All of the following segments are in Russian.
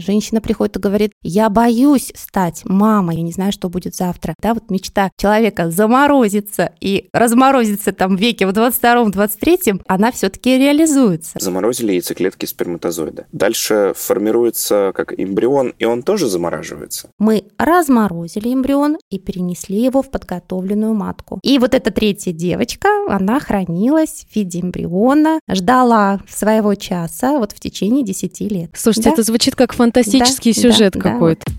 Женщина приходит и говорит, я боюсь стать мамой, я не знаю, что будет завтра. Да, вот мечта человека заморозиться и разморозиться там в веке в 22-23, она все-таки реализуется. Заморозили яйцеклетки сперматозоида. Дальше формируется как эмбрион, и он тоже замораживается. Мы разморозили эмбрион и перенесли его в подготовленную матку. И вот эта третья девочка, она хранилась в виде эмбриона, ждала своего часа вот в течение 10 лет. Слушайте, да? это звучит как фантастический да, сюжет да, какой-то. Да.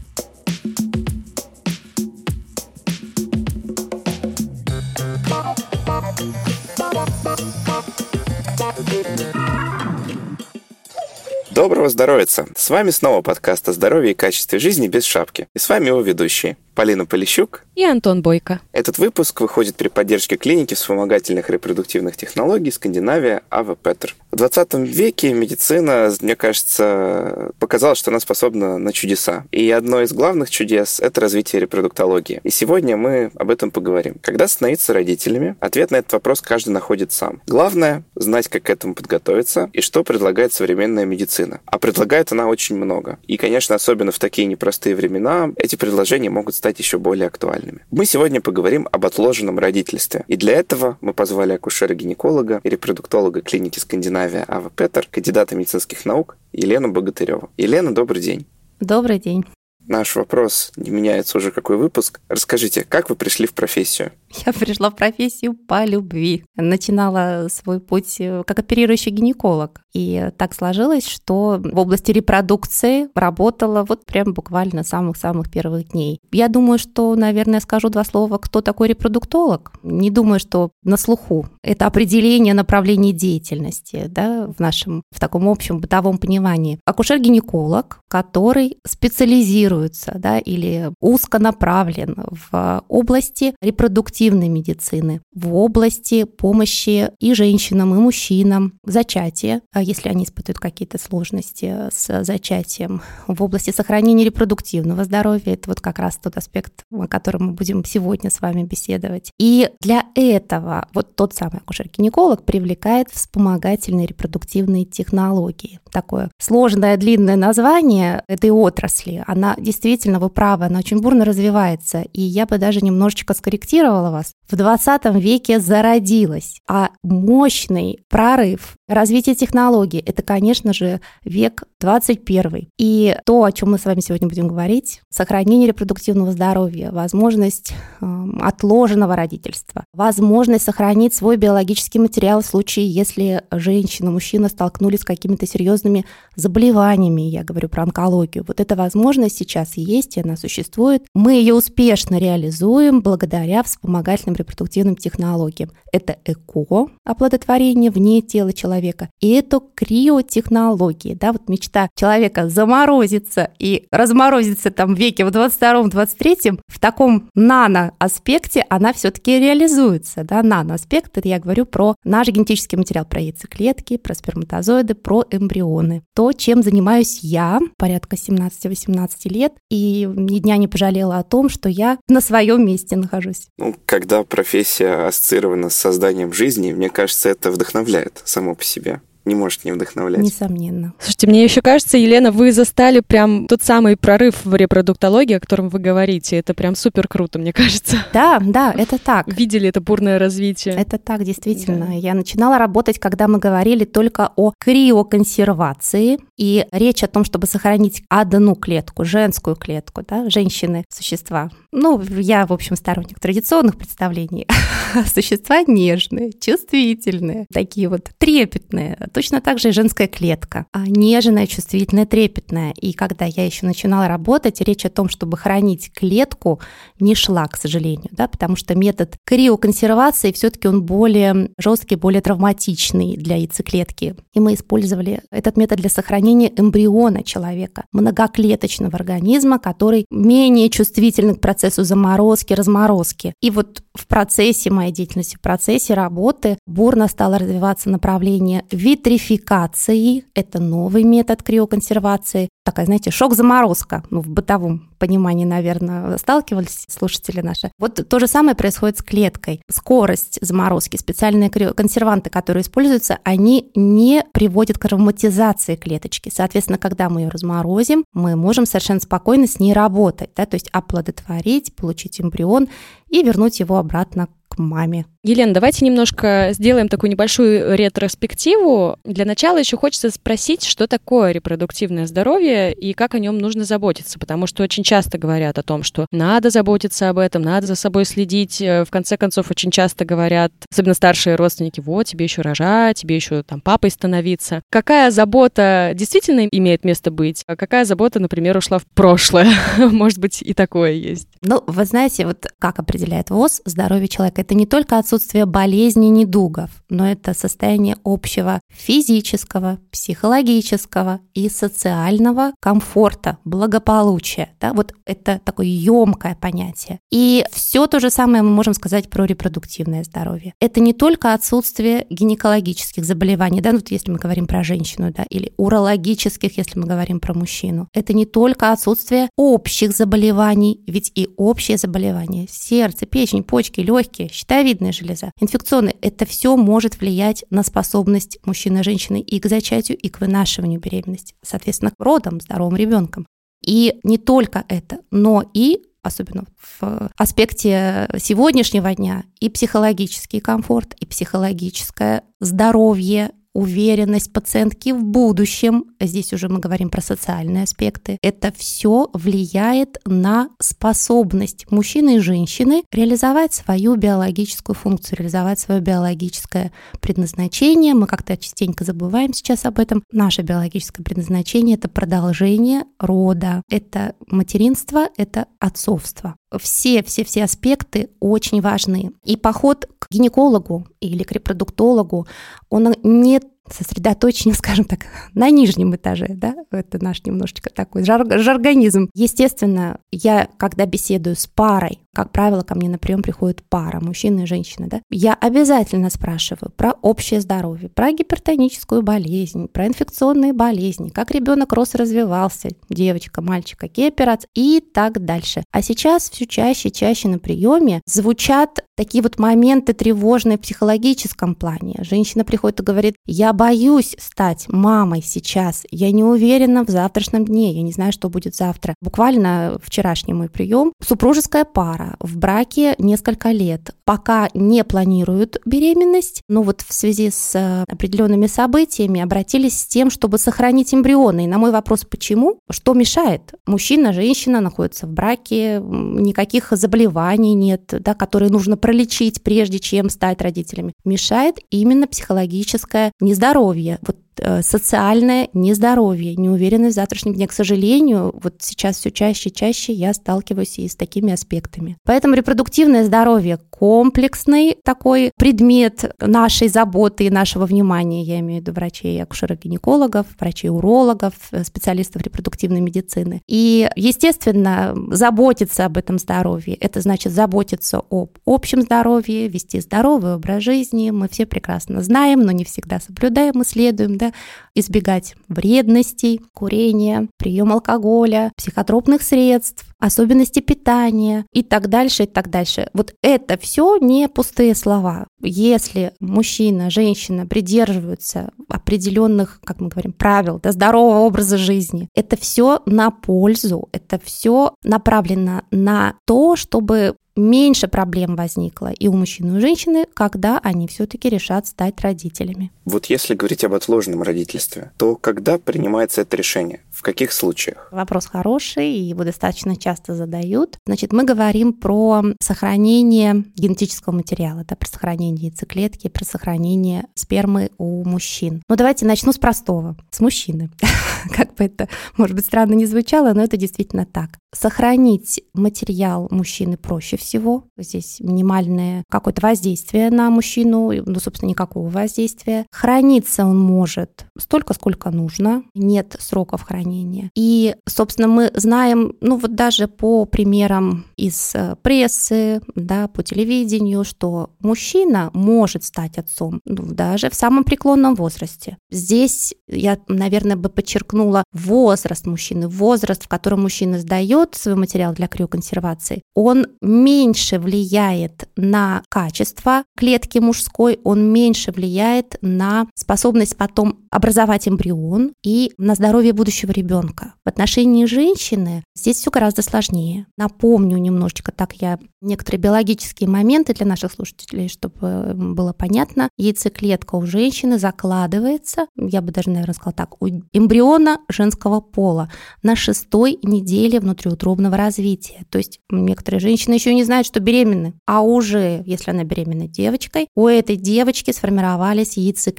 Доброго здоровья! С вами снова подкаст о здоровье и качестве жизни без шапки. И с вами его ведущие Полина Полищук и Антон Бойко. Этот выпуск выходит при поддержке клиники вспомогательных репродуктивных технологий Скандинавия Ава Петр. В 20 веке медицина, мне кажется, показала, что она способна на чудеса. И одно из главных чудес – это развитие репродуктологии. И сегодня мы об этом поговорим. Когда становиться родителями? Ответ на этот вопрос каждый находит сам. Главное – знать, как к этому подготовиться и что предлагает современная медицина. А предлагает она очень много. И, конечно, особенно в такие непростые времена эти предложения могут стать еще более актуальными. Мы сегодня поговорим об отложенном родительстве. И для этого мы позвали акушера-гинеколога и репродуктолога клиники Скандинавия Ава Петер, кандидата медицинских наук Елену Богатыреву. Елена, добрый день. Добрый день. Наш вопрос не меняется уже какой выпуск. Расскажите, как вы пришли в профессию? Я пришла в профессию по любви. Начинала свой путь э, как оперирующий гинеколог. И так сложилось, что в области репродукции работала вот прям буквально самых-самых первых дней. Я думаю, что, наверное, скажу два слова, кто такой репродуктолог. Не думаю, что на слуху. Это определение направления деятельности да, в нашем, в таком общем бытовом понимании. Акушер-гинеколог, который специализируется да, или узконаправлен в области репродуктивной медицины, в области помощи и женщинам, и мужчинам в зачатии, а если они испытывают какие-то сложности с зачатием в области сохранения репродуктивного здоровья. Это вот как раз тот аспект, о котором мы будем сегодня с вами беседовать. И для этого вот тот самый акушер-гинеколог привлекает вспомогательные репродуктивные технологии. Такое сложное, длинное название этой отрасли. Она действительно, вы правы, она очень бурно развивается. И я бы даже немножечко скорректировала вас. В 20 веке зародилась, а мощный прорыв развития технологий. Это, конечно же, век 21. И то, о чем мы с вами сегодня будем говорить, сохранение репродуктивного здоровья, возможность э, отложенного родительства, возможность сохранить свой биологический материал в случае, если женщина, мужчина столкнулись с какими-то серьезными заболеваниями, я говорю про онкологию. Вот эта возможность сейчас есть, и она существует. Мы ее успешно реализуем благодаря вспомогательным репродуктивным технологиям. Это ЭКО, оплодотворение вне тела человека, и это криотехнологии, да, вот мечта человека заморозиться и разморозиться там в веке в 22-23, в таком нано-аспекте она все-таки реализуется, да, нано-аспект, это я говорю про наш генетический материал, про яйцеклетки, про сперматозоиды, про эмбрионы. То, чем занимаюсь я, порядка 17-18 лет, и ни дня не пожалела о том, что я на своем месте нахожусь. Ну, когда профессия ассоциирована с созданием жизни, мне кажется, это вдохновляет само по себе не может не вдохновлять. Несомненно. Слушайте, мне еще кажется, Елена, вы застали прям тот самый прорыв в репродуктологии, о котором вы говорите. Это прям супер круто, мне кажется. Да, да, это так. Видели это бурное развитие. Это так, действительно. Да. Я начинала работать, когда мы говорили только о криоконсервации, и речь о том, чтобы сохранить одну клетку, женскую клетку, да, женщины, существа. Ну, я, в общем, сторонник традиционных представлений. Существа нежные, чувствительные, такие вот трепетные, Точно так же и женская клетка. А нежная, чувствительная, трепетная. И когда я еще начинала работать, речь о том, чтобы хранить клетку, не шла, к сожалению, да, потому что метод криоконсервации все-таки он более жесткий, более травматичный для яйцеклетки. И мы использовали этот метод для сохранения эмбриона человека, многоклеточного организма, который менее чувствительный к процессу заморозки, разморозки. И вот в процессе моей деятельности, в процессе работы бурно стало развиваться направление витрификации – это новый метод криоконсервации, такая, знаете, шок-заморозка, ну, в бытовом понимании, наверное, сталкивались слушатели наши. Вот то же самое происходит с клеткой. Скорость заморозки, специальные консерванты, которые используются, они не приводят к ароматизации клеточки. Соответственно, когда мы ее разморозим, мы можем совершенно спокойно с ней работать, да, то есть оплодотворить, получить эмбрион и вернуть его обратно к маме. Елена, давайте немножко сделаем такую небольшую ретроспективу. Для начала еще хочется спросить, что такое репродуктивное здоровье и как о нем нужно заботиться, потому что очень часто говорят о том, что надо заботиться об этом, надо за собой следить. В конце концов, очень часто говорят, особенно старшие родственники, вот, тебе еще рожать, тебе еще там папой становиться. Какая забота действительно имеет место быть, а какая забота, например, ушла в прошлое? Может быть, и такое есть. Ну, вы знаете, вот как определяет ВОЗ здоровье человека? Это не только отсутствие болезней, недугов, но это состояние общего физического, психологического и социального комфорта, благополучия. Да? Вот это такое емкое понятие. И все то же самое мы можем сказать про репродуктивное здоровье. Это не только отсутствие гинекологических заболеваний, да, ну, вот если мы говорим про женщину, да, или урологических, если мы говорим про мужчину. Это не только отсутствие общих заболеваний, ведь и общие заболевания сердце, печень, почки, легкие, щитовидная железа, инфекционные, это все может влиять на способность мужчины и женщины и к зачатию, и к вынашиванию беременности, соответственно, к родам, здоровым ребенком. И не только это, но и особенно в аспекте сегодняшнего дня, и психологический комфорт, и психологическое здоровье уверенность пациентки в будущем, здесь уже мы говорим про социальные аспекты, это все влияет на способность мужчины и женщины реализовать свою биологическую функцию, реализовать свое биологическое предназначение. Мы как-то частенько забываем сейчас об этом. Наше биологическое предназначение — это продолжение рода, это материнство, это отцовство все, все, все аспекты очень важны. И поход к гинекологу или к репродуктологу, он не сосредоточение, скажем так, на нижнем этаже, да, это наш немножечко такой жар жаргонизм. Естественно, я, когда беседую с парой, как правило, ко мне на прием приходит пара, мужчина и женщина, да, я обязательно спрашиваю про общее здоровье, про гипертоническую болезнь, про инфекционные болезни, как ребенок рос и развивался, девочка, мальчик, какие операции и так дальше. А сейчас все чаще и чаще на приеме звучат такие вот моменты тревожные в психологическом плане. Женщина приходит и говорит, я боюсь стать мамой сейчас, я не уверена в завтрашнем дне, я не знаю, что будет завтра. Буквально вчерашний мой прием, супружеская пара, пара в браке несколько лет, пока не планируют беременность, но вот в связи с э, определенными событиями обратились с тем, чтобы сохранить эмбрионы. И на мой вопрос, почему? Что мешает? Мужчина, женщина находятся в браке, никаких заболеваний нет, да, которые нужно пролечить, прежде чем стать родителями. Мешает именно психологическое нездоровье. Вот социальное нездоровье, неуверенность в завтрашнем дне. К сожалению, вот сейчас все чаще и чаще я сталкиваюсь и с такими аспектами. Поэтому репродуктивное здоровье комплексный такой предмет нашей заботы и нашего внимания. Я имею в виду врачей, акушеров-гинекологов, врачей-урологов, специалистов репродуктивной медицины. И, естественно, заботиться об этом здоровье. Это значит заботиться об общем здоровье, вести здоровый образ жизни. Мы все прекрасно знаем, но не всегда соблюдаем и следуем да, избегать вредностей, курения, прием алкоголя, психотропных средств, особенности питания и так дальше, и так дальше. Вот это все не пустые слова. Если мужчина, женщина придерживаются определенных, как мы говорим, правил, да, здорового образа жизни, это все на пользу, это все направлено на то, чтобы меньше проблем возникло и у мужчин, и у женщины, когда они все-таки решат стать родителями. Вот если говорить об отложенном родительстве, то когда принимается это решение? В каких случаях? Вопрос хороший, и его достаточно часто задают. Значит, мы говорим про сохранение генетического материала, да, про сохранение яйцеклетки, про сохранение спермы у мужчин. Ну, давайте начну с простого, с мужчины. Как бы это, может быть, странно не звучало, но это действительно так. Сохранить материал мужчины проще всего. Здесь минимальное какое-то воздействие на мужчину, ну, собственно, никакого воздействия. Храниться он может столько, сколько нужно, нет сроков хранения. И, собственно, мы знаем, ну вот даже по примерам из э, прессы, да, по телевидению, что мужчина может стать отцом ну, даже в самом преклонном возрасте. Здесь я, наверное, бы подчеркнула возраст мужчины, возраст, в котором мужчина сдает свой материал для криоконсервации, он меньше влияет на качество клетки мужской, он меньше влияет на способность потом образовать эмбрион и на здоровье будущего ребенка. В отношении женщины здесь все гораздо сложнее. Напомню немножечко, так я некоторые биологические моменты для наших слушателей, чтобы было понятно. Яйцеклетка у женщины закладывается, я бы даже, наверное, сказала так, у эмбриона женского пола на шестой неделе внутриутробного развития. То есть некоторые женщины еще не знают, что беременны, а уже, если она беременна девочкой, у этой девочки сформировались яйцеклетки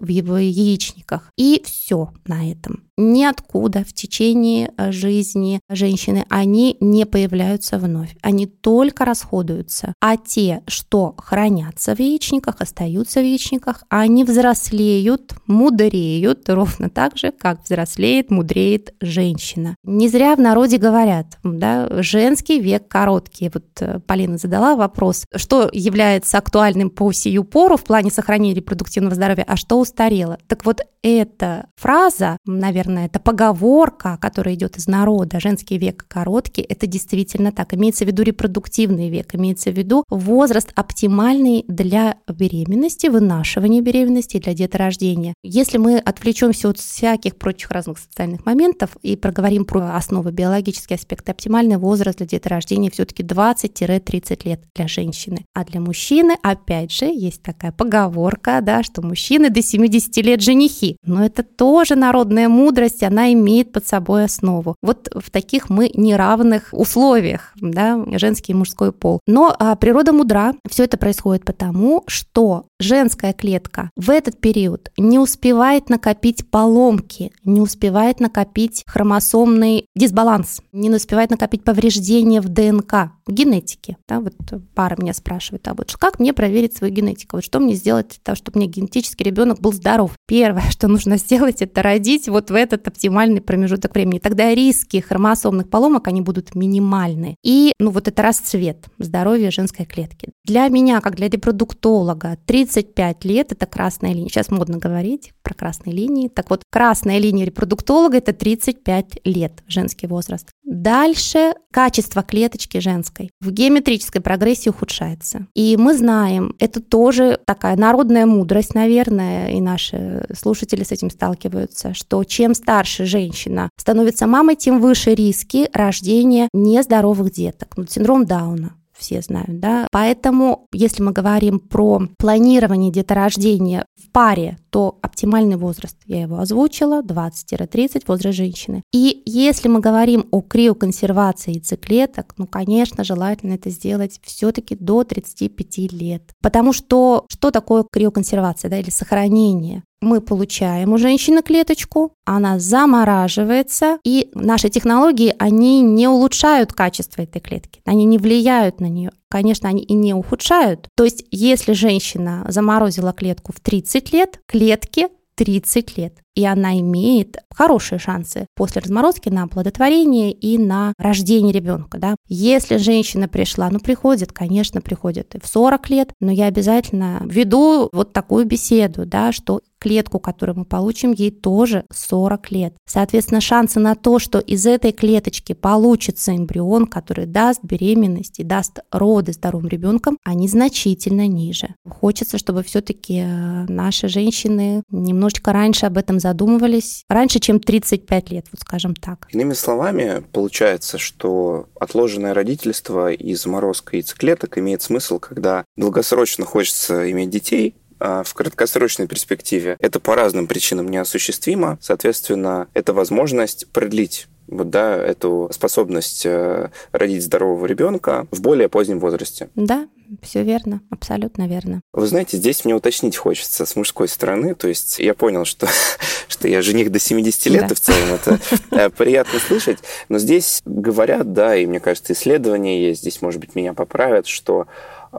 в его яичниках. И все на этом ниоткуда в течение э, жизни женщины, они не появляются вновь. Они только расходуются. А те, что хранятся в яичниках, остаются в яичниках, они взрослеют, мудреют ровно так же, как взрослеет, мудреет женщина. Не зря в народе говорят, да, женский век короткий. Вот э, Полина задала вопрос, что является актуальным по сию пору в плане сохранения репродуктивного здоровья, а что устарело. Так вот, эта фраза, наверное, наверное, это поговорка, которая идет из народа, женский век короткий, это действительно так. Имеется в виду репродуктивный век, имеется в виду возраст оптимальный для беременности, вынашивания беременности для деторождения. Если мы отвлечемся от всяких прочих разных социальных моментов и проговорим про основы биологические аспекты, оптимальный возраст для деторождения все-таки 20-30 лет для женщины. А для мужчины, опять же, есть такая поговорка, да, что мужчины до 70 лет женихи. Но это тоже народная мудрость, мудрость, она имеет под собой основу. Вот в таких мы неравных условиях, да, женский и мужской пол. Но а, природа мудра. Все это происходит потому, что женская клетка в этот период не успевает накопить поломки, не успевает накопить хромосомный дисбаланс, не успевает накопить повреждения в ДНК, в генетике. Да, вот пара меня спрашивает, а вот как мне проверить свою генетику? Вот что мне сделать для того, чтобы мне генетический ребенок был здоров? Первое, что нужно сделать, это родить вот в этот оптимальный промежуток времени. Тогда риски хромосомных поломок, они будут минимальны. И, ну, вот это расцвет здоровья женской клетки. Для меня, как для репродуктолога, 35 лет – это красная линия. Сейчас модно говорить про красные линии. Так вот, красная линия репродуктолога – это 35 лет, женский возраст. Дальше качество клеточки женской в геометрической прогрессии ухудшается. И мы знаем, это тоже такая народная мудрость, наверное, и наши слушатели с этим сталкиваются, что чем старше женщина становится мамой, тем выше риски рождения нездоровых деток. Ну, синдром Дауна все знают, да. Поэтому, если мы говорим про планирование деторождения в паре, то оптимальный возраст, я его озвучила, 20-30, возраст женщины. И если мы говорим о криоконсервации яйцеклеток, ну, конечно, желательно это сделать все-таки до 35 лет. Потому что что такое криоконсервация, да, или сохранение? Мы получаем у женщины клеточку, она замораживается, и наши технологии, они не улучшают качество этой клетки, они не влияют на нее. Конечно, они и не ухудшают. То есть, если женщина заморозила клетку в 30 лет, клетки 30 лет. И она имеет хорошие шансы после разморозки на оплодотворение и на рождение ребенка. Да? Если женщина пришла, ну приходит, конечно, приходит и в 40 лет, но я обязательно веду вот такую беседу, да, что клетку, которую мы получим, ей тоже 40 лет. Соответственно, шансы на то, что из этой клеточки получится эмбрион, который даст беременность и даст роды здоровым ребенком, они значительно ниже. Хочется, чтобы все-таки э, наши женщины немножечко раньше об этом задумывались, раньше, чем 35 лет, вот скажем так. Иными словами, получается, что отложенное родительство и заморозка яйцеклеток имеет смысл, когда долгосрочно хочется иметь детей, в краткосрочной перспективе это по разным причинам неосуществимо. Соответственно, это возможность продлить вот, да, эту способность э, родить здорового ребенка в более позднем возрасте. Да, все верно, абсолютно верно. Вы знаете, здесь мне уточнить хочется с мужской стороны, то есть я понял, что, что я жених до 70 лет, да. и в целом это э, приятно слышать, но здесь говорят, да, и мне кажется, исследования есть, здесь, может быть, меня поправят, что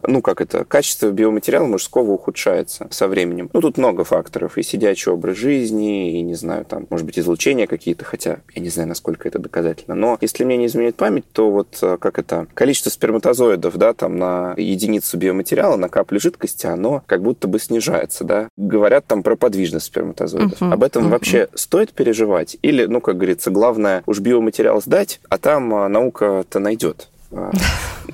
ну, как это, качество биоматериала мужского ухудшается со временем. Ну, тут много факторов. И сидячий образ жизни, и, не знаю, там, может быть, излучения какие-то, хотя я не знаю, насколько это доказательно. Но если мне не изменяет память, то вот э, как это, количество сперматозоидов, да, там на единицу биоматериала, на каплю жидкости, оно как будто бы снижается, да. Говорят там про подвижность сперматозоидов. Uh-huh. Об этом uh-huh. вообще стоит переживать? Или, ну, как говорится, главное уж биоматериал сдать, а там а, наука-то найдет.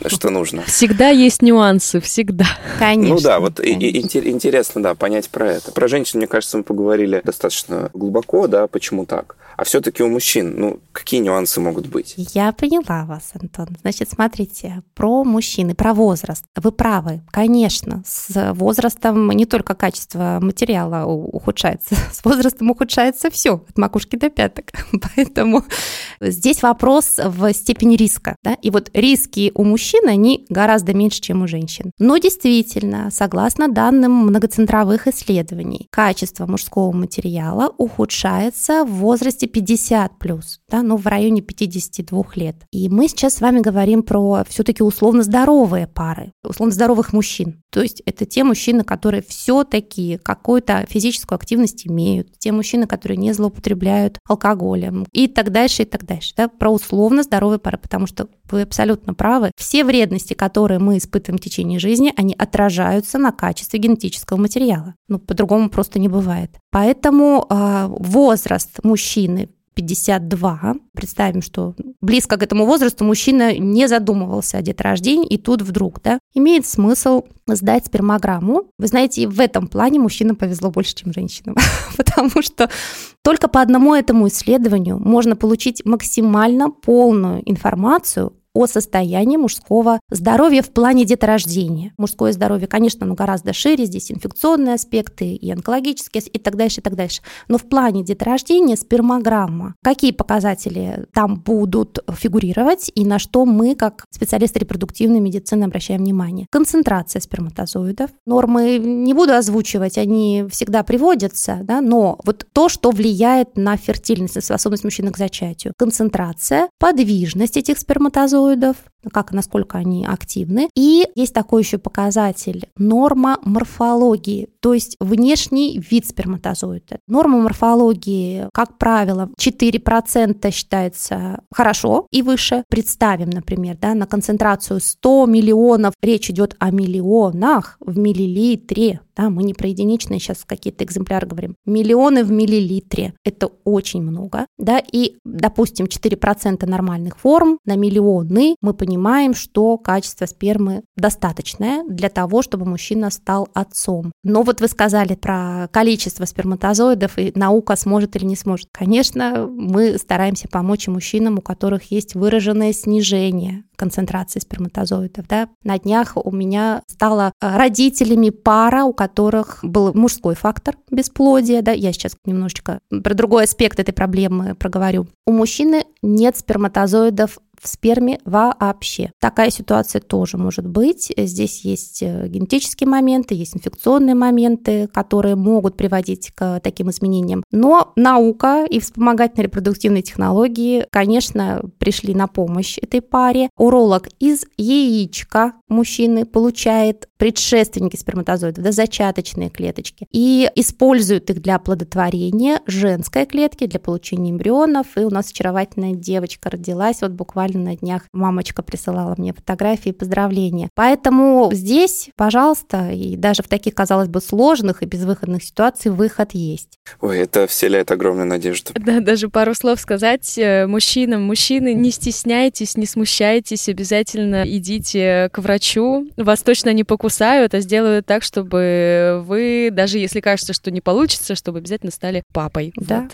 Что нужно. Всегда есть нюансы, всегда. Конечно. Ну да, вот и, и, интересно, да, понять про это. Про женщин, мне кажется, мы поговорили достаточно глубоко, да, почему так. А все-таки у мужчин, ну, какие нюансы могут быть? Я поняла вас, Антон. Значит, смотрите, про мужчины, про возраст. Вы правы, конечно, с возрастом не только качество материала ухудшается, с возрастом ухудшается все, от макушки до пяток. Поэтому здесь вопрос в степени риска. Да? И вот риски у мужчин, они гораздо меньше, чем у женщин. Но действительно, согласно данным многоцентровых исследований, качество мужского материала ухудшается в возрасте 50 плюс, да, ну, в районе 52 лет. И мы сейчас с вами говорим про все-таки условно здоровые пары, условно здоровых мужчин. То есть это те мужчины, которые все-таки какую-то физическую активность имеют, те мужчины, которые не злоупотребляют алкоголем и так дальше, и так дальше. Да, про условно здоровые пары, потому что вы абсолютно правы. Все вредности, которые мы испытываем в течение жизни, они отражаются на качестве генетического материала. Ну, по-другому просто не бывает. Поэтому э, возраст мужчины 52. Представим, что близко к этому возрасту мужчина не задумывался о деторождении, и тут вдруг, да, имеет смысл сдать спермограмму. Вы знаете, в этом плане мужчинам повезло больше, чем женщинам, потому что только по одному этому исследованию можно получить максимально полную информацию о состоянии мужского здоровья в плане деторождения. Мужское здоровье, конечно, ну, гораздо шире, здесь инфекционные аспекты и онкологические, и так дальше, и так дальше. Но в плане деторождения спермограмма, какие показатели там будут фигурировать и на что мы, как специалисты репродуктивной медицины, обращаем внимание. Концентрация сперматозоидов. Нормы не буду озвучивать, они всегда приводятся, да, но вот то, что влияет на фертильность, на способность мужчины к зачатию. Концентрация, подвижность этих сперматозоидов, сперматозоидов, как, насколько они активны. И есть такой еще показатель норма морфологии, то есть внешний вид сперматозоида. Норма морфологии, как правило, 4% считается хорошо и выше. Представим, например, да, на концентрацию 100 миллионов, речь идет о миллионах в миллилитре, да, мы не про единичные сейчас какие-то экземпляры говорим. Миллионы в миллилитре. Это очень много. Да, и, допустим, 4% нормальных форм на миллионы мы понимаем, что качество спермы достаточное для того, чтобы мужчина стал отцом. Но вот вы сказали про количество сперматозоидов, и наука сможет или не сможет. Конечно, мы стараемся помочь мужчинам, у которых есть выраженное снижение концентрации сперматозоидов. Да. На днях у меня стала родителями пара, у которых был мужской фактор бесплодия. Да. Я сейчас немножечко про другой аспект этой проблемы проговорю. У мужчины нет сперматозоидов в сперме вообще. Такая ситуация тоже может быть. Здесь есть э, генетические моменты, есть инфекционные моменты, которые могут приводить к таким изменениям. Но наука и вспомогательные репродуктивные технологии, конечно, пришли на помощь этой паре. Уролог из яичка мужчины получает предшественники сперматозоидов, да, зачаточные клеточки, и используют их для оплодотворения женской клетки, для получения эмбрионов. И у нас очаровательная девочка родилась вот буквально на днях. Мамочка присылала мне фотографии и поздравления. Поэтому здесь, пожалуйста, и даже в таких, казалось бы, сложных и безвыходных ситуациях выход есть. Ой, это вселяет огромную надежду. Да, даже пару слов сказать э, мужчинам. Мужчины, не стесняйтесь, не смущайтесь, обязательно идите к врачу. Вас точно не покусают, а сделают так, чтобы вы, даже если кажется, что не получится, чтобы обязательно стали папой. Да.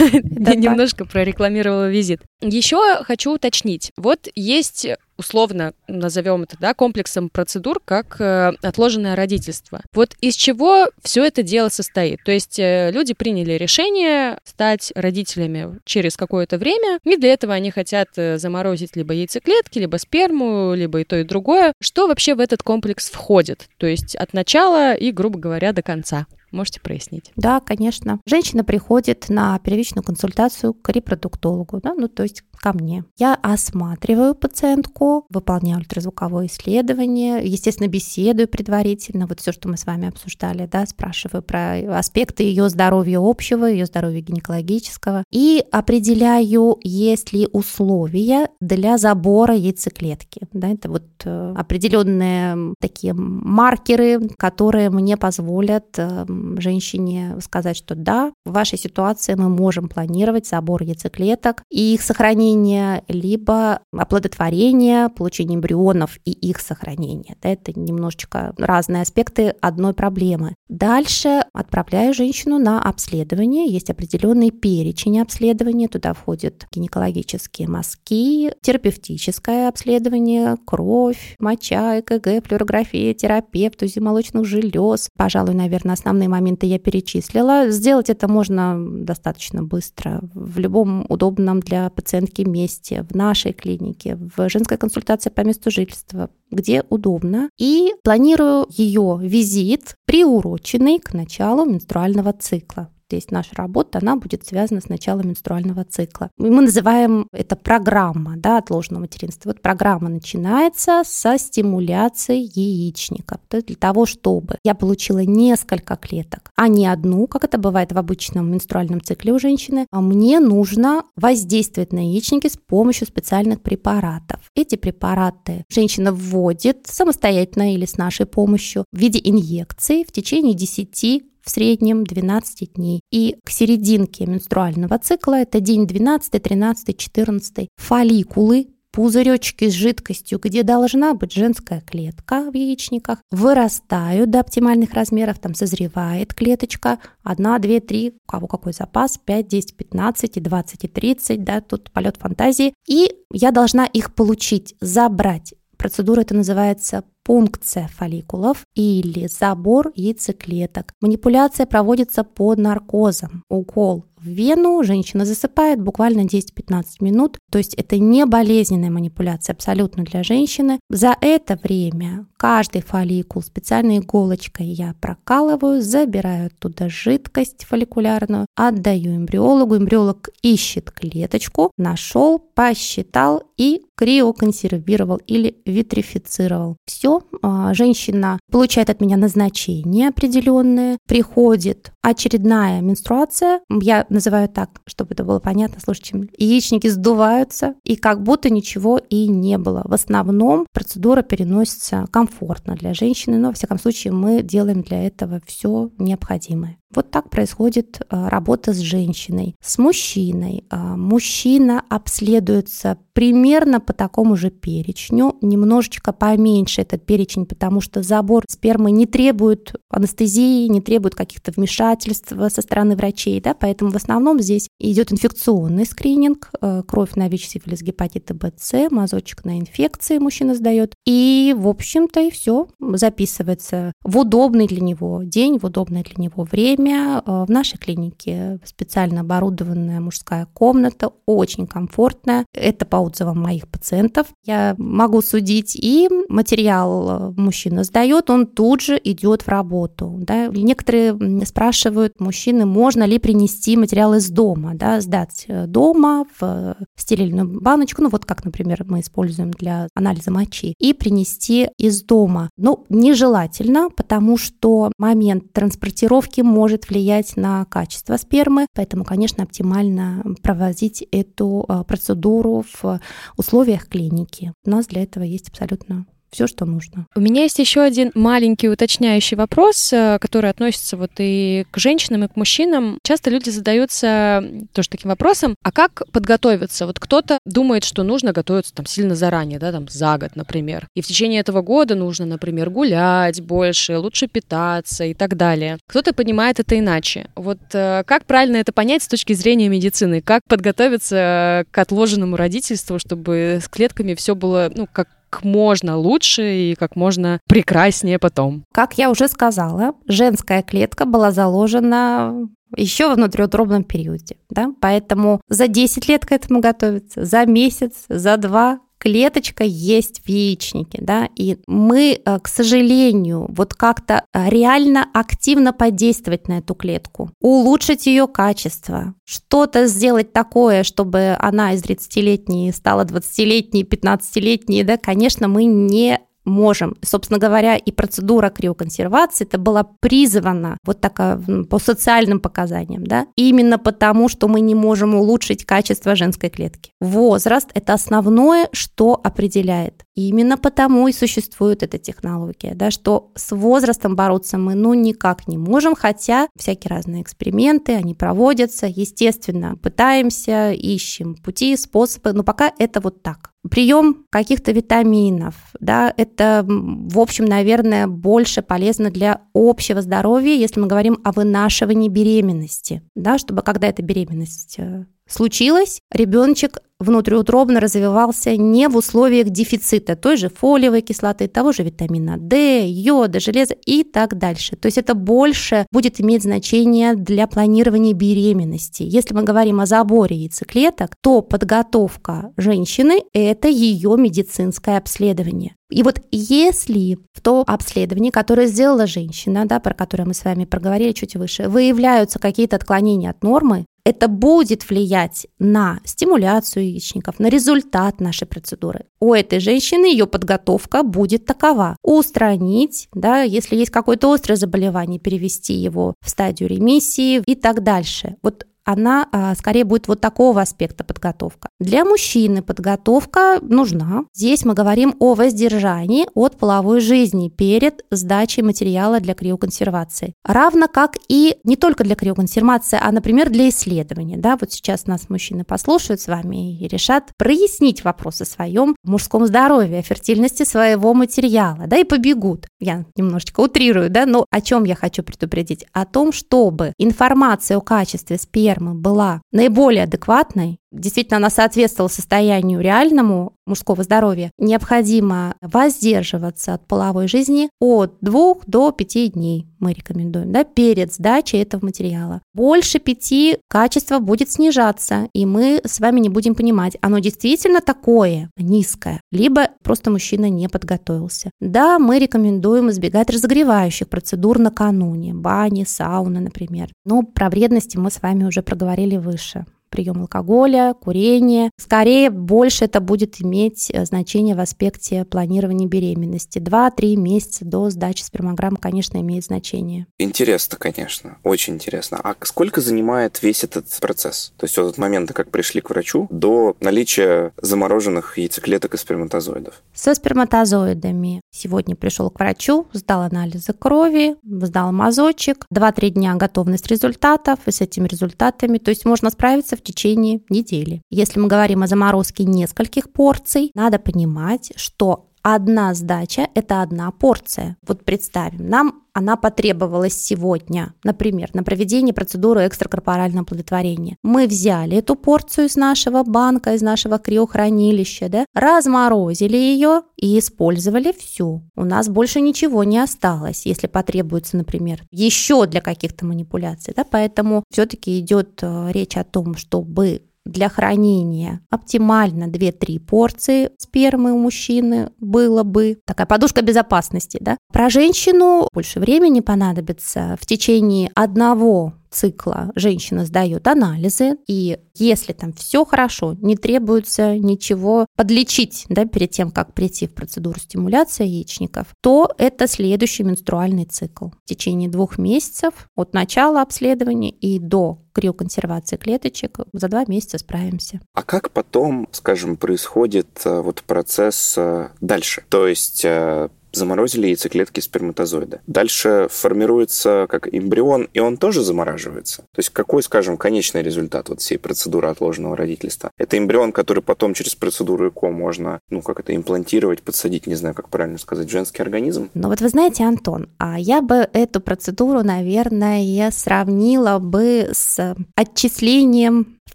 Вот. Немножко прорекламировала визит. Еще хочу уточнить. Вот есть условно назовем это, да, комплексом процедур, как э, отложенное родительство. Вот из чего все это дело состоит? То есть э, люди приняли решение стать родителями через какое-то время, и для этого они хотят э, заморозить либо яйцеклетки, либо сперму, либо и то, и другое. Что вообще в этот комплекс входит? То есть от начала и, грубо говоря, до конца. Можете прояснить? Да, конечно. Женщина приходит на первичную консультацию к репродуктологу, да, ну то есть ко мне. Я осматриваю пациентку, выполняю ультразвуковое исследование, естественно, беседую предварительно, вот все, что мы с вами обсуждали, да, спрашиваю про аспекты ее здоровья общего, ее здоровья гинекологического, и определяю, есть ли условия для забора яйцеклетки. Да, это вот э, определенные такие маркеры, которые мне позволят э, женщине сказать, что да, в вашей ситуации мы можем планировать забор яйцеклеток и их сохранение, либо оплодотворение, получение эмбрионов и их сохранение. Да, это немножечко разные аспекты одной проблемы. Дальше отправляю женщину на обследование. Есть определенный перечень обследования. Туда входят гинекологические мазки, терапевтическое обследование, кровь, моча, ЭКГ, флюорография, терапевт, УЗИ молочных желез. Пожалуй, наверное, основные моменты я перечислила. Сделать это можно достаточно быстро в любом удобном для пациентки месте, в нашей клинике, в женской консультации по месту жительства, где удобно. И планирую ее визит, приуроченный к началу менструального цикла есть наша работа, она будет связана с началом менструального цикла. Мы называем это программа да, отложенного материнства. Вот программа начинается со стимуляции яичников. То есть для того, чтобы я получила несколько клеток, а не одну, как это бывает в обычном менструальном цикле у женщины, а мне нужно воздействовать на яичники с помощью специальных препаратов. Эти препараты женщина вводит самостоятельно или с нашей помощью в виде инъекций в течение 10 в среднем 12 дней. И к серединке менструального цикла, это день 12, 13, 14, фолликулы пузыречки с жидкостью, где должна быть женская клетка в яичниках, вырастают до оптимальных размеров, там созревает клеточка, 1, 2, 3, у кого какой запас, 5, 10, 15, и 20, и 30, да, тут полет фантазии. И я должна их получить, забрать. Процедура это называется пункция фолликулов или забор яйцеклеток. Манипуляция проводится под наркозом. Укол в вену, женщина засыпает буквально 10-15 минут. То есть это не болезненная манипуляция абсолютно для женщины. За это время каждый фолликул специальной иголочкой я прокалываю, забираю оттуда жидкость фолликулярную, отдаю эмбриологу. Эмбриолог ищет клеточку, нашел, посчитал и криоконсервировал или витрифицировал. Все, а, женщина получает от меня назначение определенное, приходит очередная менструация, я называю так, чтобы это было понятно слушайте, яичники сдуваются, и как будто ничего и не было. В основном процедура переносится комфортно для женщины, но, во всяком случае, мы делаем для этого все необходимое. Вот так происходит а, работа с женщиной. С мужчиной. А, мужчина обследуется примерно по такому же перечню, немножечко поменьше этот перечень, потому что забор спермы не требует анестезии, не требует каких-то вмешательств со стороны врачей, да, поэтому в основном здесь идет инфекционный скрининг, а, кровь на ВИЧ, сифилис, гепатиты Б, С, мазочек на инфекции мужчина сдает, и, в общем-то, и все записывается в удобный для него день, в удобное для него время, время э, в нашей клинике специально оборудованная мужская комната, очень комфортная. Это по отзывам моих пациентов. Я могу судить, и материал э, мужчина сдает, он тут же идет в работу. Да? Некоторые спрашивают мужчины, можно ли принести материал из дома, да, сдать э, дома в стерильную баночку, ну вот как, например, мы используем для анализа мочи, и принести из дома. Ну, нежелательно, потому что момент транспортировки может может влиять на качество спермы, поэтому, конечно, оптимально проводить эту а, процедуру в условиях клиники. У нас для этого есть абсолютно все, что нужно. У меня есть еще один маленький уточняющий вопрос, э, который относится вот и к женщинам, и к мужчинам. Часто люди задаются тоже таким вопросом, а как подготовиться? Вот кто-то думает, что нужно готовиться там сильно заранее, да, там за год, например. И в течение этого года нужно, например, гулять больше, лучше питаться и так далее. Кто-то понимает это иначе. Вот э, как правильно это понять с точки зрения медицины? Как подготовиться к отложенному родительству, чтобы с клетками все было, ну, как можно лучше и как можно прекраснее потом. Как я уже сказала, женская клетка была заложена еще во внутриутробном периоде, да, поэтому за 10 лет к этому готовиться, за месяц, за два, клеточка есть в яичнике, да, и мы, э, к сожалению, вот как-то э, реально активно подействовать на эту клетку, улучшить ее качество, что-то сделать такое, чтобы она из 30-летней стала 20-летней, 15-летней, да, конечно, мы не можем. Собственно говоря, и процедура криоконсервации это была призвана вот такая по социальным показаниям, да, именно потому, что мы не можем улучшить качество женской клетки. Возраст – это основное, что определяет. Именно потому и существует эта технология, да, что с возрастом бороться мы ну никак не можем, хотя всякие разные эксперименты, они проводятся, естественно, пытаемся, ищем пути, способы, но пока это вот так. Прием каких-то витаминов, да, это, в общем, наверное, больше полезно для общего здоровья, если мы говорим о вынашивании беременности, да, чтобы когда эта беременность э, случилось, ребеночек внутриутробно развивался не в условиях дефицита той же фолиевой кислоты, того же витамина D, йода, железа и так дальше. То есть это больше будет иметь значение для планирования беременности. Если мы говорим о заборе яйцеклеток, то подготовка женщины – это ее медицинское обследование. И вот если в то обследование, которое сделала женщина, да, про которое мы с вами проговорили чуть выше, выявляются какие-то отклонения от нормы, это будет влиять на стимуляцию яичников, на результат нашей процедуры. У этой женщины ее подготовка будет такова. Устранить, да, если есть какое-то острое заболевание, перевести его в стадию ремиссии и так дальше. Вот она а, скорее будет вот такого аспекта подготовка. Для мужчины подготовка нужна. Здесь мы говорим о воздержании от половой жизни перед сдачей материала для криоконсервации. Равно как и не только для криоконсервации, а, например, для исследования. Да, вот сейчас нас мужчины послушают с вами и решат прояснить вопрос о своем мужском здоровье, о фертильности своего материала, да, и побегут. Я немножечко утрирую, да, но о чем я хочу предупредить? О том, чтобы информация о качестве спермы спермы была наиболее адекватной, действительно она соответствовала состоянию реальному мужского здоровья, необходимо воздерживаться от половой жизни от 2 до 5 дней, мы рекомендуем, да, перед сдачей этого материала. Больше 5 качество будет снижаться, и мы с вами не будем понимать, оно действительно такое низкое, либо просто мужчина не подготовился. Да, мы рекомендуем избегать разогревающих процедур накануне, бани, сауны, например. Но про вредности мы с вами уже проговорили выше прием алкоголя, курение. Скорее, больше это будет иметь э, значение в аспекте планирования беременности. Два-три месяца до сдачи спермограмм, конечно, имеет значение. Интересно, конечно, очень интересно. А сколько занимает весь этот процесс? То есть от момента, как пришли к врачу, до наличия замороженных яйцеклеток и сперматозоидов? Со сперматозоидами сегодня пришел к врачу, сдал анализы крови, сдал мазочек, 2-3 дня готовность результатов, и с этими результатами, то есть можно справиться в течение недели. Если мы говорим о заморозке нескольких порций, надо понимать, что одна сдача – это одна порция. Вот представим, нам она потребовалась сегодня, например, на проведение процедуры экстракорпорального оплодотворения. Мы взяли эту порцию из нашего банка, из нашего криохранилища, да, разморозили ее и использовали всю. У нас больше ничего не осталось, если потребуется, например, еще для каких-то манипуляций. Да, поэтому все-таки идет э, речь о том, чтобы для хранения оптимально 2-3 порции спермы у мужчины было бы. Такая подушка безопасности, да. Про женщину больше времени понадобится в течение одного цикла женщина сдает анализы, и если там все хорошо, не требуется ничего подлечить да, перед тем, как прийти в процедуру стимуляции яичников, то это следующий менструальный цикл. В течение двух месяцев от начала обследования и до криоконсервации клеточек за два месяца справимся. А как потом, скажем, происходит э, вот процесс э, дальше? То есть э, заморозили яйцеклетки сперматозоида. Дальше формируется как эмбрион, и он тоже замораживается. То есть какой, скажем, конечный результат вот всей процедуры отложенного родительства? Это эмбрион, который потом через процедуру ЭКО можно, ну, как это, имплантировать, подсадить, не знаю, как правильно сказать, женский организм? Ну вот вы знаете, Антон, а я бы эту процедуру, наверное, сравнила бы с отчислением в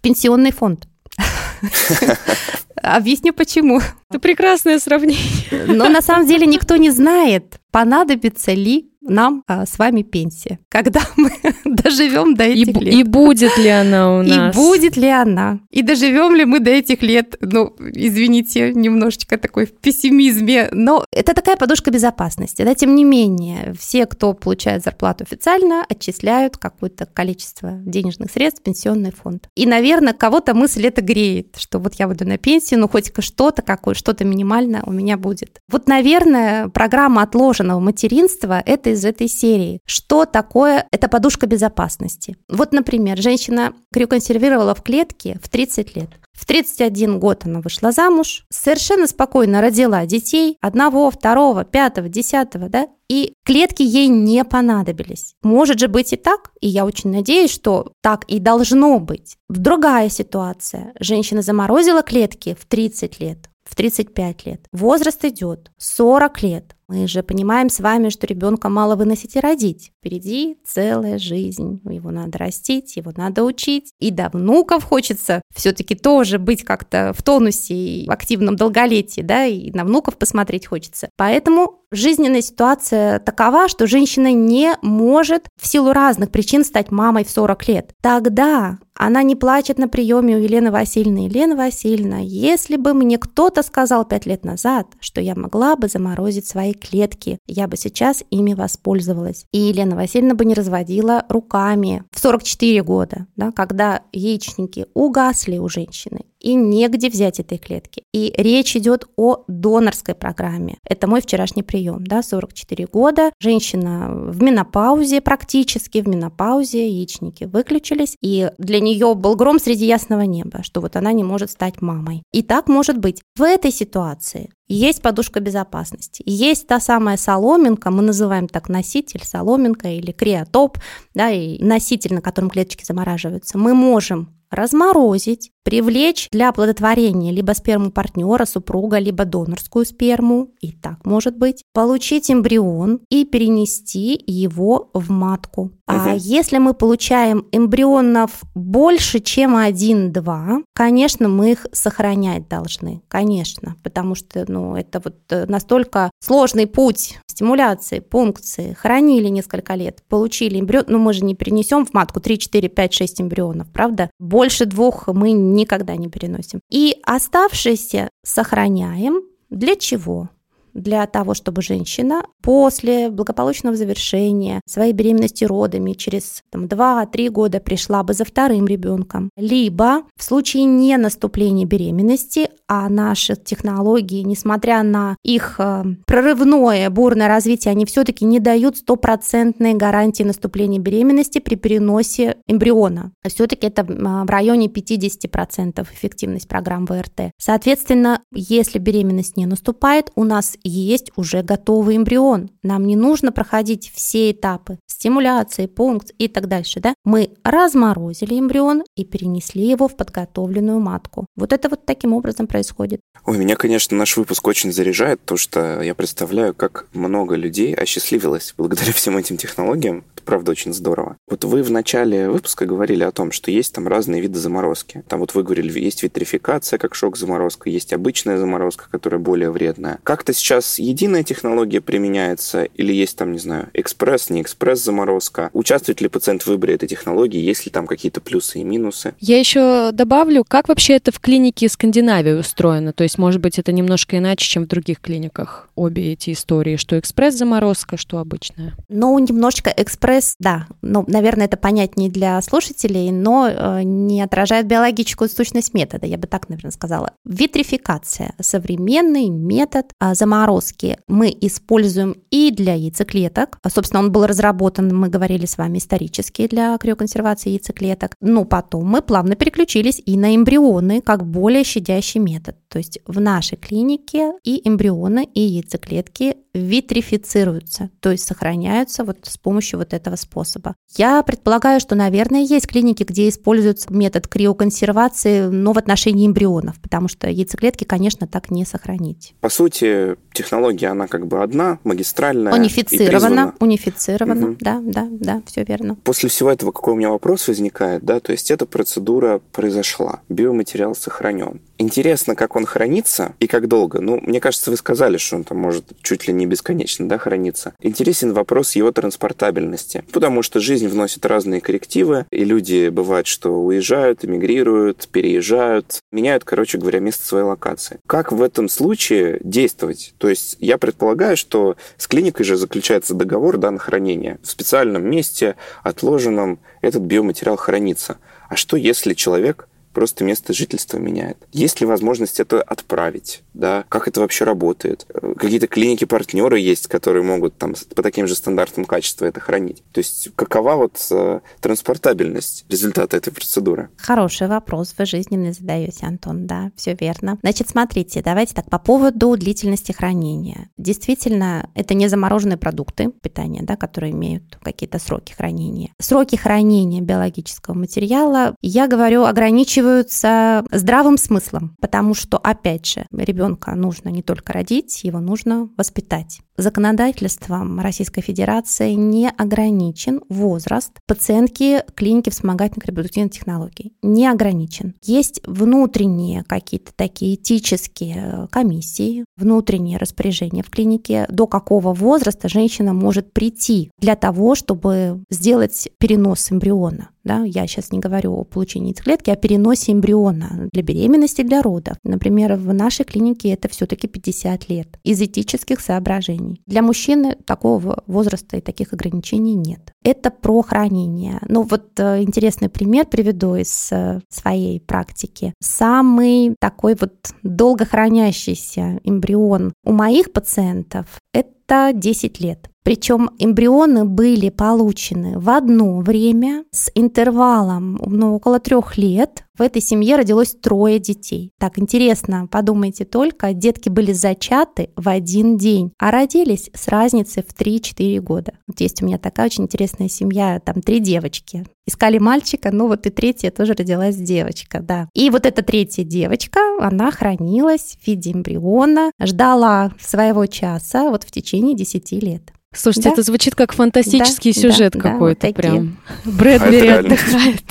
пенсионный фонд. Объясню почему. Это прекрасное сравнение. Но на самом деле никто не знает, понадобится ли нам а, с вами пенсия, когда мы доживем до этих и, лет. И будет ли она у нас? И будет ли она? И доживем ли мы до этих лет? Ну, извините, немножечко такой в пессимизме, но это такая подушка безопасности. Да? Тем не менее, все, кто получает зарплату официально, отчисляют какое-то количество денежных средств в пенсионный фонд. И, наверное, кого-то мысль это греет, что вот я буду на пенсию, ну хоть что-то какое, что-то минимальное у меня будет. Вот, наверное, программа отложенного материнства – это из этой серии. Что такое? Это подушка безопасности. Вот, например, женщина криоконсервировала в клетке в 30 лет. В 31 год она вышла замуж, совершенно спокойно родила детей, одного, второго, пятого, десятого, да, и клетки ей не понадобились. Может же быть и так, и я очень надеюсь, что так и должно быть. Другая ситуация. Женщина заморозила клетки в 30 лет, в 35 лет. Возраст идет 40 лет. Мы же понимаем с вами, что ребенка мало выносить и родить. Впереди целая жизнь. Его надо растить, его надо учить. И до внуков хочется все-таки тоже быть как-то в тонусе и в активном долголетии, да, и на внуков посмотреть хочется. Поэтому жизненная ситуация такова, что женщина не может в силу разных причин стать мамой в 40 лет. Тогда она не плачет на приеме у Елены Васильевны. Елена Васильевна, если бы мне кто-то сказал пять лет назад, что я могла бы заморозить свои клетки, я бы сейчас ими воспользовалась. И Елена Васильевна бы не разводила руками в 44 года, да, когда яичники угасли у женщины, и негде взять этой клетки. И речь идет о донорской программе. Это мой вчерашний прием, да, 44 года. Женщина в менопаузе практически, в менопаузе, яичники выключились, и для нее был гром среди ясного неба, что вот она не может стать мамой. И так может быть. В этой ситуации есть подушка безопасности, есть та самая соломинка, мы называем так носитель, соломинка или криотоп, да, и носитель, на котором клеточки замораживаются. Мы можем разморозить, привлечь для оплодотворения либо сперму партнера, супруга, либо донорскую сперму, и так может быть, получить эмбрион и перенести его в матку. А если мы получаем эмбрионов больше, чем один-два, конечно, мы их сохранять должны, конечно, потому что ну, это вот э, настолько сложный путь стимуляции, пункции, хранили несколько лет, получили эмбрион, ну мы же не перенесем в матку 3, 4, 5, 6 эмбрионов, правда? Больше двух мы никогда не переносим. И оставшиеся сохраняем для чего? Для того, чтобы женщина после благополучного завершения своей беременности родами через там, 2-3 года пришла бы за вторым ребенком. Либо в случае не наступления беременности, а наши технологии, несмотря на их э, прорывное бурное развитие, они все-таки не дают стопроцентной гарантии наступления беременности при переносе эмбриона. Все-таки это в районе 50% эффективность программ ВРТ. Соответственно, если беременность не наступает, у нас есть уже готовый эмбрион. Нам не нужно проходить все этапы стимуляции, пункт и так дальше. Да? Мы разморозили эмбрион и перенесли его в подготовленную матку. Вот это вот таким образом происходит. Ой, меня, конечно, наш выпуск очень заряжает, то что я представляю, как много людей осчастливилось благодаря всем этим технологиям. Правда очень здорово. Вот вы в начале выпуска говорили о том, что есть там разные виды заморозки. Там вот вы говорили, есть витрификация, как шок-заморозка, есть обычная заморозка, которая более вредная. Как-то сейчас единая технология применяется или есть там, не знаю, экспресс, не экспресс-заморозка? Участвует ли пациент в выборе этой технологии? Есть ли там какие-то плюсы и минусы? Я еще добавлю, как вообще это в клинике Скандинавии устроено? То есть, может быть, это немножко иначе, чем в других клиниках, обе эти истории, что экспресс-заморозка, что обычная? Ну, немножечко экспресс, да. Ну, наверное, это понятнее для слушателей, но э, не отражает биологическую сущность метода, я бы так, наверное, сказала. Витрификация – современный метод а, заморозки. Мы используем и для яйцеклеток. А, собственно, он был разработан, мы говорили с вами, исторически для криоконсервации яйцеклеток. Но потом мы плавно переключились и на эмбрионы, как более щадящий метод. То есть в нашей клинике и эмбрионы, и яйцеклетки витрифицируются, то есть сохраняются вот с помощью вот этого способа. Я предполагаю, что, наверное, есть клиники, где используется метод криоконсервации, но в отношении эмбрионов, потому что яйцеклетки, конечно, так не сохранить. По сути, технология, она как бы одна, магистральная. Унифицирована, унифицирована, угу. да, да, да, все верно. После всего этого какой у меня вопрос возникает, да, то есть эта процедура произошла, биоматериал сохранен. Интересно, как как он хранится и как долго, ну, мне кажется, вы сказали, что он там может чуть ли не бесконечно, да, храниться. Интересен вопрос его транспортабельности, потому что жизнь вносит разные коррективы, и люди бывает, что уезжают, эмигрируют, переезжают, меняют, короче говоря, место своей локации. Как в этом случае действовать? То есть я предполагаю, что с клиникой же заключается договор да, на хранение. В специальном месте, отложенном, этот биоматериал хранится. А что если человек просто место жительства меняет. Есть ли возможность это отправить? Да? Как это вообще работает? Какие-то клиники-партнеры есть, которые могут там по таким же стандартам качества это хранить. То есть какова вот э, транспортабельность результата этой процедуры? Хороший вопрос вы жизненно задаете, Антон, да, все верно. Значит, смотрите, давайте так, по поводу длительности хранения. Действительно, это не замороженные продукты питания, да, которые имеют какие-то сроки хранения. Сроки хранения биологического материала, я говорю, ограничиваю ограничиваются здравым смыслом, потому что, опять же, ребенка нужно не только родить, его нужно воспитать. Законодательством Российской Федерации не ограничен возраст пациентки клиники вспомогательных репродуктивных технологий. Не ограничен. Есть внутренние какие-то такие этические комиссии, внутренние распоряжения в клинике, до какого возраста женщина может прийти для того, чтобы сделать перенос эмбриона. Да, я сейчас не говорю о получении яйцеклетки, а о переносе эмбриона для беременности, для родов. Например, в нашей клинике это все-таки 50 лет из этических соображений. Для мужчины такого возраста и таких ограничений нет. Это про хранение. Ну вот э, интересный пример приведу из э, своей практики. Самый такой вот долго хранящийся эмбрион у моих пациентов – это 10 лет. Причем эмбрионы были получены в одно время с интервалом ну, около трех лет. В этой семье родилось трое детей. Так, интересно, подумайте только, детки были зачаты в один день, а родились с разницей в 3-4 года. Вот есть у меня такая очень интересная семья, там три девочки. Искали мальчика, ну вот и третья тоже родилась девочка, да. И вот эта третья девочка, она хранилась в виде эмбриона, ждала своего часа вот в течение 10 лет. Слушайте, да? это звучит как фантастический да, сюжет да, какой-то да, вот прям. Брэдбери а отдыхает.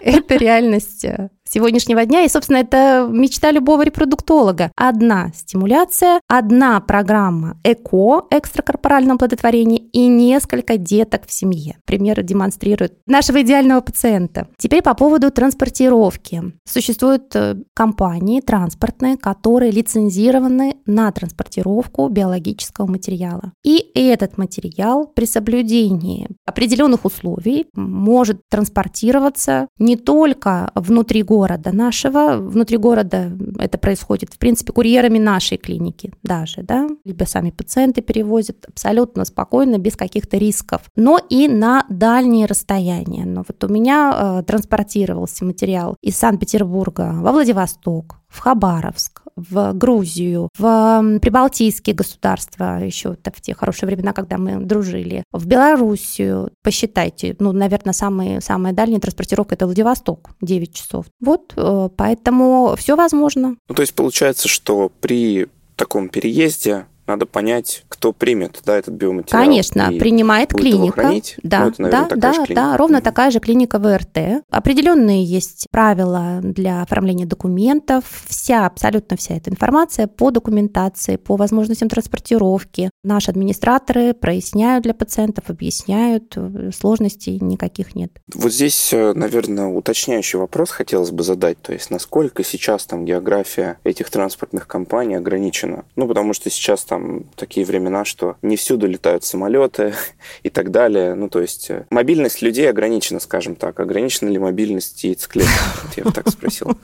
Это реальность э, сегодняшнего дня. И, собственно, это мечта любого репродуктолога. Одна стимуляция, одна программа ЭКО, экстракорпорального оплодотворения, и несколько деток в семье. Пример демонстрирует нашего идеального пациента. Теперь по поводу транспортировки. Существуют э, компании транспортные, которые лицензированы на транспортировку биологического материала. И этот материал при соблюдении определенных условий может транспортироваться не только внутри города, города нашего. Внутри города это происходит, в принципе, курьерами нашей клиники даже, да, либо сами пациенты перевозят абсолютно спокойно, без каких-то рисков, но и на дальние расстояния. Но вот у меня э, транспортировался материал из Санкт-Петербурга во Владивосток, в Хабаровск, в Грузию, в прибалтийские государства, еще в те хорошие времена, когда мы дружили, в Белоруссию. Посчитайте, ну, наверное, самые, самая дальняя транспортировка это Владивосток, 9 часов. Вот, э, поэтому все возможно. Ну, то есть получается, что при таком переезде надо понять, кто примет да, этот биоматериал. Конечно, принимает клиника. Да, ну, это, наверное, да, да, да, ровно mm-hmm. такая же клиника ВРТ. Определенные есть правила для оформления документов. Вся, абсолютно вся эта информация по документации, по возможностям транспортировки. Наши администраторы проясняют для пациентов, объясняют, сложностей никаких нет. Вот здесь, э, наверное, уточняющий вопрос хотелось бы задать. То есть, насколько сейчас там география этих транспортных компаний ограничена? Ну, потому что сейчас там там такие времена, что не всюду летают самолеты и так далее. Ну, то есть э, мобильность людей ограничена, скажем так. Ограничена ли мобильность яйцеклеток? Вот я бы так спросил.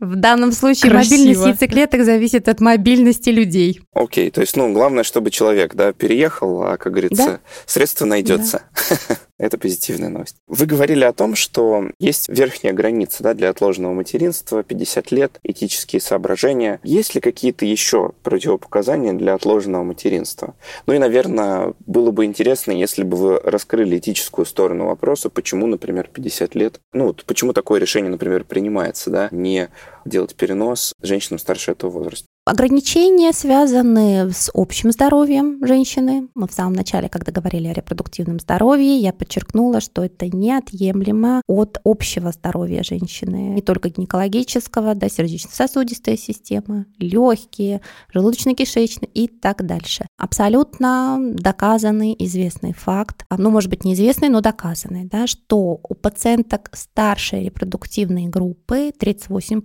В данном случае Красиво. мобильность яйцеклеток зависит от мобильности людей. Окей, okay, то есть, ну, главное, чтобы человек, да, переехал, а, как говорится, да? средство найдется. Да. Это позитивная новость. Вы говорили о том, что есть верхняя граница да, для отложенного материнства, 50 лет, этические соображения. Есть ли какие-то еще противопоказания для отложенного материнства? Ну и, наверное, было бы интересно, если бы вы раскрыли этическую сторону вопроса, почему, например, 50 лет, ну, почему такое решение, например, принимается, да, не делать перенос женщинам старше этого возраста. Ограничения связаны с общим здоровьем женщины. Мы в самом начале, когда говорили о репродуктивном здоровье, я подчеркнула, что это неотъемлемо от общего здоровья женщины. Не только гинекологического, да, сердечно-сосудистая система, легкие, желудочно-кишечный и так дальше. Абсолютно доказанный, известный факт, ну, может быть, неизвестный, но доказанный, да, что у пациенток старшей репродуктивной группы 38+,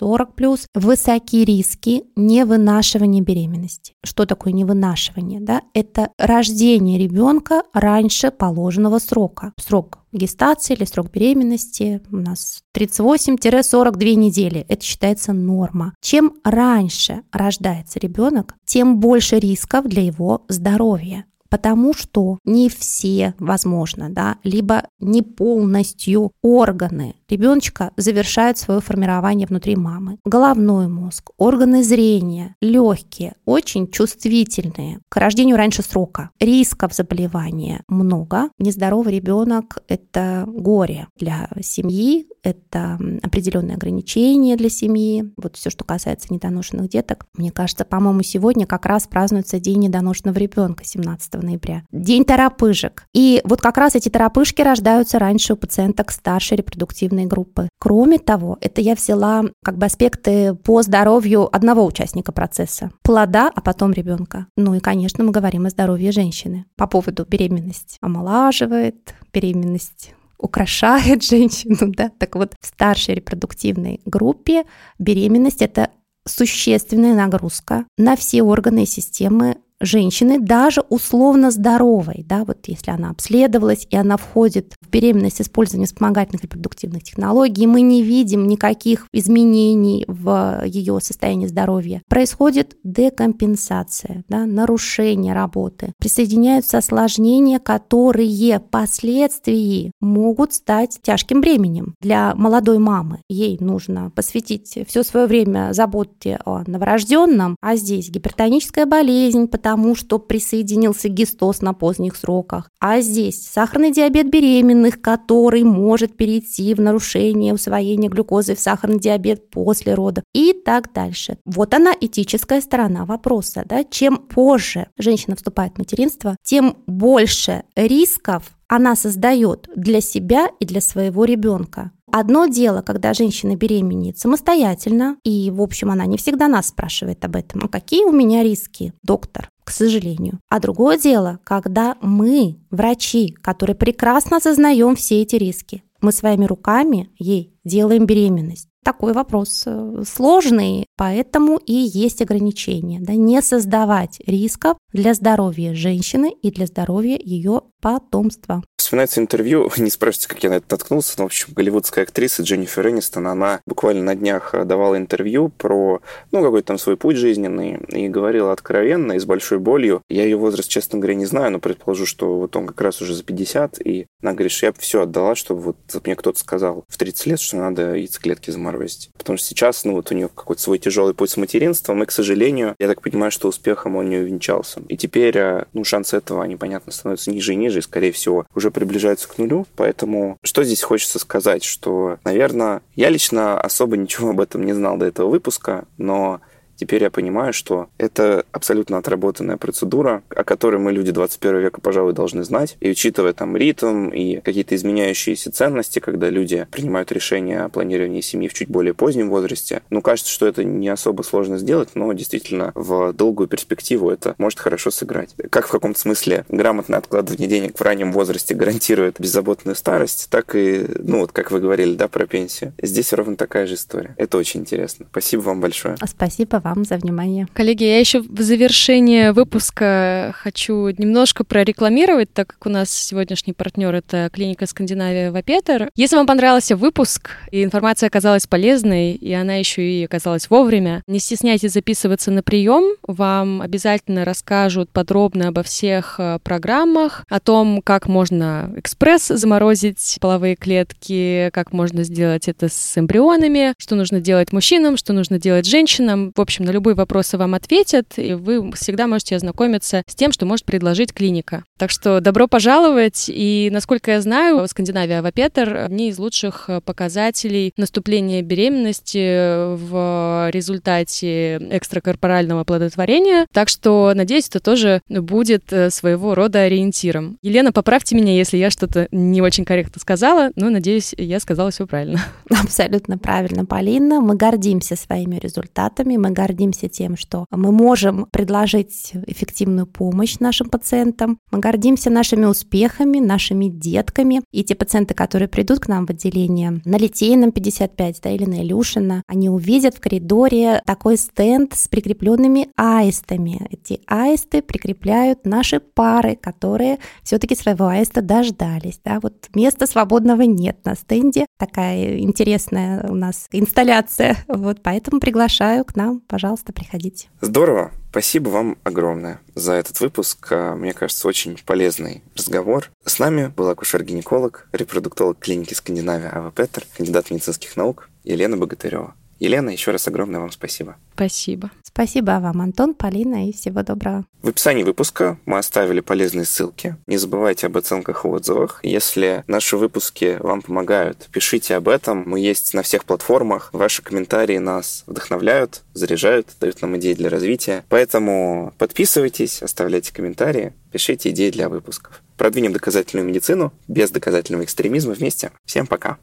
40+, высокие риски невынашивание беременности. Что такое невынашивание? Да? Это рождение ребенка раньше положенного срока. Срок гестации или срок беременности у нас 38-42 недели. Это считается норма. Чем раньше рождается ребенок, тем больше рисков для его здоровья потому что не все, возможно, да, либо не полностью органы ребеночка завершают свое формирование внутри мамы. Головной мозг, органы зрения, легкие, очень чувствительные к рождению раньше срока. Рисков заболевания много. Нездоровый ребенок – это горе для семьи, это определенные ограничения для семьи. Вот все, что касается недоношенных деток. Мне кажется, по-моему, сегодня как раз празднуется День недоношенного ребенка 17 ноября. День торопышек. И вот как раз эти торопышки рождаются раньше у пациенток старшей репродуктивной группы. Кроме того, это я взяла как бы аспекты по здоровью одного участника процесса. Плода, а потом ребенка. Ну и, конечно, мы говорим о здоровье женщины по поводу беременности. Омолаживает, беременность украшает женщину, да, так вот в старшей репродуктивной группе беременность это существенная нагрузка на все органы и системы женщины, даже условно здоровой, да, вот если она обследовалась и она входит в беременность с использованием вспомогательных репродуктивных технологий, мы не видим никаких изменений в ее состоянии здоровья. Происходит декомпенсация, да, нарушение работы. Присоединяются осложнения, которые впоследствии могут стать тяжким бременем для молодой мамы. Ей нужно посвятить все свое время заботе о новорожденном, а здесь гипертоническая болезнь, потому что присоединился гистоз на поздних сроках. А здесь сахарный диабет беременных, который может перейти в нарушение усвоения глюкозы в сахарный диабет после родов и так дальше. Вот она этическая сторона вопроса. Да? Чем позже женщина вступает в материнство, тем больше рисков она создает для себя и для своего ребенка. Одно дело, когда женщина беременеет самостоятельно, и, в общем, она не всегда нас спрашивает об этом. А какие у меня риски, доктор? К сожалению. А другое дело, когда мы, врачи, которые прекрасно осознаем все эти риски, мы своими руками ей делаем беременность такой вопрос э, сложный, поэтому и есть ограничения. Да, не создавать рисков для здоровья женщины и для здоровья ее потомства. Вспоминается интервью, не спрашивайте, как я на это наткнулся, но, в общем, голливудская актриса Дженнифер Энистон, она буквально на днях э, давала интервью про, ну, какой-то там свой путь жизненный и говорила откровенно и с большой болью. Я ее возраст, честно говоря, не знаю, но предположу, что вот он как раз уже за 50, и она говорит, что я бы все отдала, чтобы вот мне кто-то сказал в 30 лет, что надо яйцеклетки замораживать. Потому что сейчас, ну, вот у нее какой-то свой тяжелый путь с материнством, и, к сожалению, я так понимаю, что успехом он не увенчался. И теперь, э, ну, шансы этого, они, понятно, становятся ниже и ниже, и, скорее всего, уже приближаются к нулю. Поэтому что здесь хочется сказать, что, наверное, я лично особо ничего об этом не знал до этого выпуска, но Теперь я понимаю, что это абсолютно отработанная процедура, о которой мы, люди 21 века, пожалуй, должны знать. И учитывая там ритм и какие-то изменяющиеся ценности, когда люди принимают решение о планировании семьи в чуть более позднем возрасте, ну, кажется, что это не особо сложно сделать, но действительно в долгую перспективу это может хорошо сыграть. Как в каком-то смысле грамотное откладывание денег в раннем возрасте гарантирует беззаботную старость, так и, ну, вот как вы говорили, да, про пенсию. Здесь ровно такая же история. Это очень интересно. Спасибо вам большое. Спасибо вам за внимание. Коллеги, я еще в завершение выпуска хочу немножко прорекламировать, так как у нас сегодняшний партнер это клиника Скандинавия Вапетер. Если вам понравился выпуск, и информация оказалась полезной, и она еще и оказалась вовремя, не стесняйтесь записываться на прием. Вам обязательно расскажут подробно обо всех э, программах, о том, как можно экспресс заморозить половые клетки, как можно сделать это с эмбрионами, что нужно делать мужчинам, что нужно делать женщинам. В общем, общем, на любые вопросы вам ответят, и вы всегда можете ознакомиться с тем, что может предложить клиника. Так что добро пожаловать, и, насколько я знаю, Скандинавия Авапетер — одни из лучших показателей наступления беременности в результате экстракорпорального оплодотворения, так что, надеюсь, это тоже будет своего рода ориентиром. Елена, поправьте меня, если я что-то не очень корректно сказала, но, надеюсь, я сказала все правильно. Абсолютно правильно, Полина. Мы гордимся своими результатами, мы гордимся тем, что мы можем предложить эффективную помощь нашим пациентам, мы гордимся нашими успехами, нашими детками. И те пациенты, которые придут к нам в отделение на Литейном 55 да, или на Илюшина, они увидят в коридоре такой стенд с прикрепленными аистами. Эти аисты прикрепляют наши пары, которые все-таки своего аиста дождались. Да? Вот места свободного нет на стенде. Такая интересная у нас инсталляция. Вот поэтому приглашаю к нам. Пожалуйста, приходите. Здорово. Спасибо вам огромное за этот выпуск. А, мне кажется, очень полезный разговор. С нами был акушер-гинеколог, репродуктолог клиники Скандинавия Ава Петер, кандидат медицинских наук Елена Богатырева. Елена, еще раз огромное вам спасибо. Спасибо. Спасибо вам, Антон, Полина, и всего доброго. В описании выпуска мы оставили полезные ссылки. Не забывайте об оценках и отзывах. Если наши выпуски вам помогают, пишите об этом. Мы есть на всех платформах. Ваши комментарии нас вдохновляют, заряжают, дают нам идеи для развития. Поэтому подписывайтесь, оставляйте комментарии, пишите идеи для выпусков. Продвинем доказательную медицину без доказательного экстремизма вместе. Всем пока!